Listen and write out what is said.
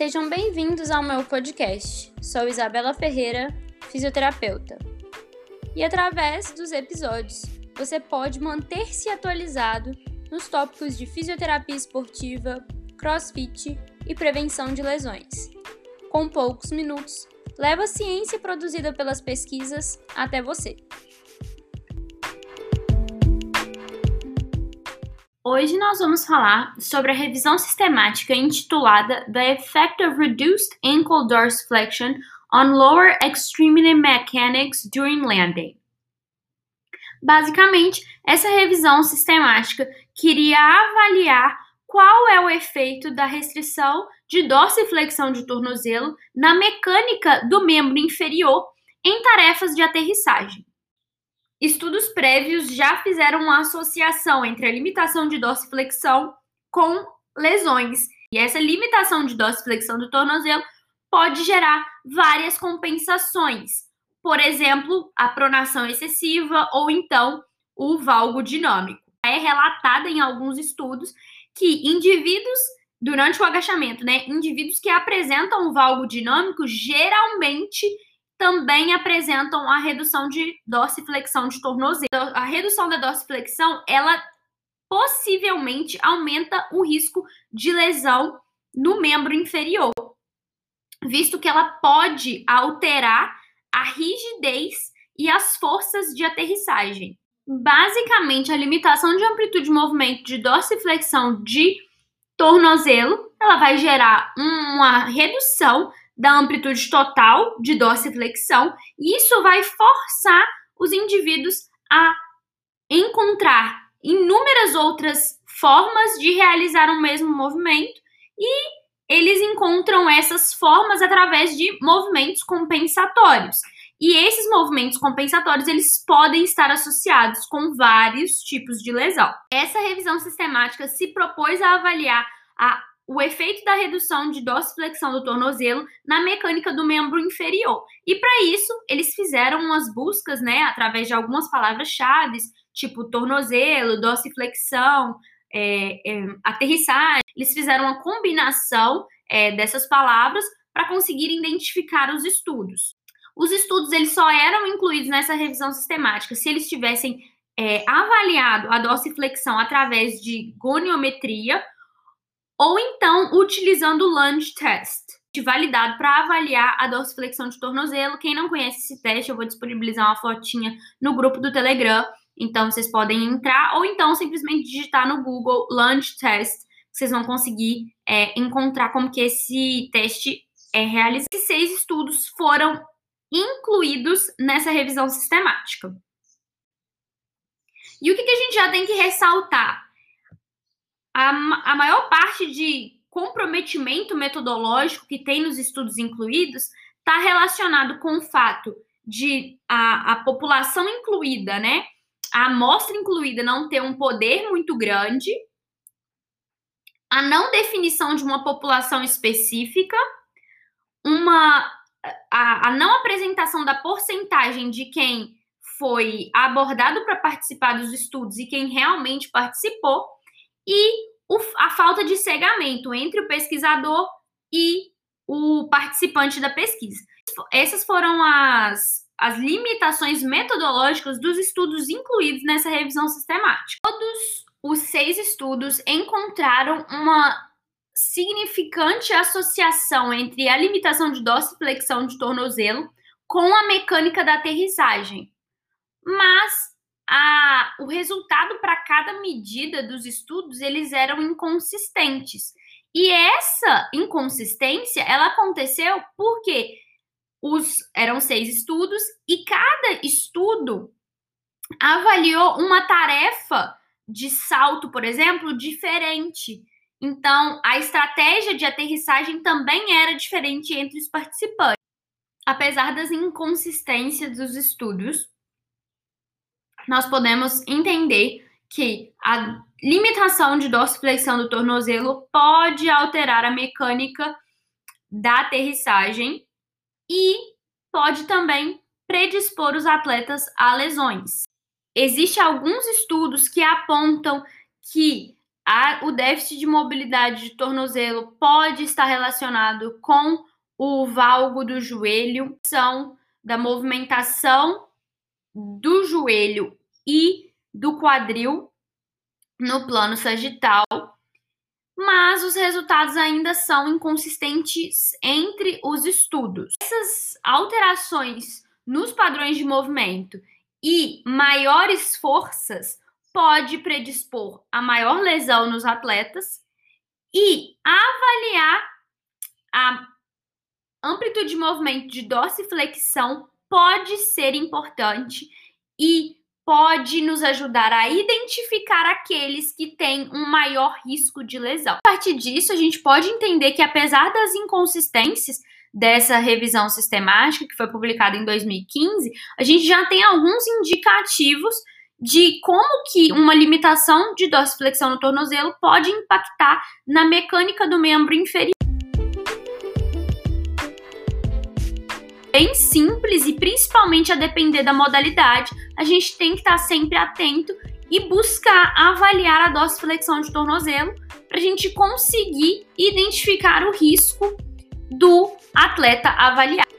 Sejam bem-vindos ao meu podcast. Sou Isabela Ferreira, fisioterapeuta. E através dos episódios, você pode manter-se atualizado nos tópicos de fisioterapia esportiva, crossfit e prevenção de lesões. Com poucos minutos, leva a ciência produzida pelas pesquisas até você. Hoje nós vamos falar sobre a revisão sistemática intitulada The Effect of Reduced Ankle Dorsiflexion on Lower Extremity Mechanics During Landing. Basicamente, essa revisão sistemática queria avaliar qual é o efeito da restrição de dorsiflexão de tornozelo na mecânica do membro inferior em tarefas de aterrissagem. Estudos prévios já fizeram uma associação entre a limitação de dorsiflexão com lesões. E essa limitação de dorsiflexão do tornozelo pode gerar várias compensações. Por exemplo, a pronação excessiva ou então o valgo dinâmico. É relatada em alguns estudos que indivíduos durante o agachamento, né, indivíduos que apresentam o valgo dinâmico geralmente também apresentam a redução de dorsiflexão de tornozelo. A redução da dorsiflexão, ela possivelmente aumenta o risco de lesão no membro inferior, visto que ela pode alterar a rigidez e as forças de aterrissagem. Basicamente, a limitação de amplitude de movimento de dorsiflexão de tornozelo, ela vai gerar uma redução da amplitude total de dorsiflexão, e isso vai forçar os indivíduos a encontrar inúmeras outras formas de realizar o mesmo movimento e eles encontram essas formas através de movimentos compensatórios. E esses movimentos compensatórios, eles podem estar associados com vários tipos de lesão. Essa revisão sistemática se propôs a avaliar a o efeito da redução de dorsiflexão do tornozelo na mecânica do membro inferior. E para isso, eles fizeram umas buscas, né, através de algumas palavras-chave, tipo tornozelo, dorsiflexão, é, é, aterrissagem. Eles fizeram uma combinação é, dessas palavras para conseguir identificar os estudos. Os estudos eles só eram incluídos nessa revisão sistemática se eles tivessem é, avaliado a dorsiflexão através de goniometria ou então utilizando o lunge test, validado para avaliar a dorsiflexão de tornozelo. Quem não conhece esse teste, eu vou disponibilizar uma fotinha no grupo do Telegram, então vocês podem entrar ou então simplesmente digitar no Google lunge test, vocês vão conseguir é, encontrar como que esse teste é realizado. Esses seis estudos foram incluídos nessa revisão sistemática. E o que, que a gente já tem que ressaltar? A, a maior parte de comprometimento metodológico que tem nos estudos incluídos está relacionado com o fato de a, a população incluída, né? A amostra incluída não ter um poder muito grande, a não definição de uma população específica, uma a, a não apresentação da porcentagem de quem foi abordado para participar dos estudos e quem realmente participou, e o, a falta de cegamento entre o pesquisador e o participante da pesquisa. Essas foram as, as limitações metodológicas dos estudos incluídos nessa revisão sistemática. Todos os seis estudos encontraram uma significante associação entre a limitação de dorsiflexão de tornozelo com a mecânica da aterrissagem. Mas a, o resultado para cada medida dos estudos eles eram inconsistentes. E essa inconsistência ela aconteceu porque os eram seis estudos e cada estudo avaliou uma tarefa de salto, por exemplo, diferente. Então, a estratégia de aterrissagem também era diferente entre os participantes. Apesar das inconsistências dos estudos, nós podemos entender que a limitação de dorsiflexão do tornozelo pode alterar a mecânica da aterrissagem e pode também predispor os atletas a lesões. Existem alguns estudos que apontam que A, o déficit de mobilidade de tornozelo pode estar relacionado com o valgo do joelho, são da movimentação do joelho e do quadril no plano sagital, mas os resultados ainda são inconsistentes entre os estudos. Essas alterações nos padrões de movimento e maiores forças pode predispor a maior lesão nos atletas e avaliar a amplitude de movimento de dorsiflexão pode ser importante e pode nos ajudar a identificar aqueles que têm um maior risco de lesão. A partir disso, a gente pode entender que apesar das inconsistências dessa revisão sistemática que foi publicada em 2015, a gente já tem alguns indicativos de como que uma limitação de dorsiflexão no tornozelo pode impactar na mecânica do membro inferior. Bem simples e principalmente a depender da modalidade, a gente tem que estar sempre atento e buscar avaliar a dorsiflexão de tornozelo para a gente conseguir identificar o risco do atleta avaliar.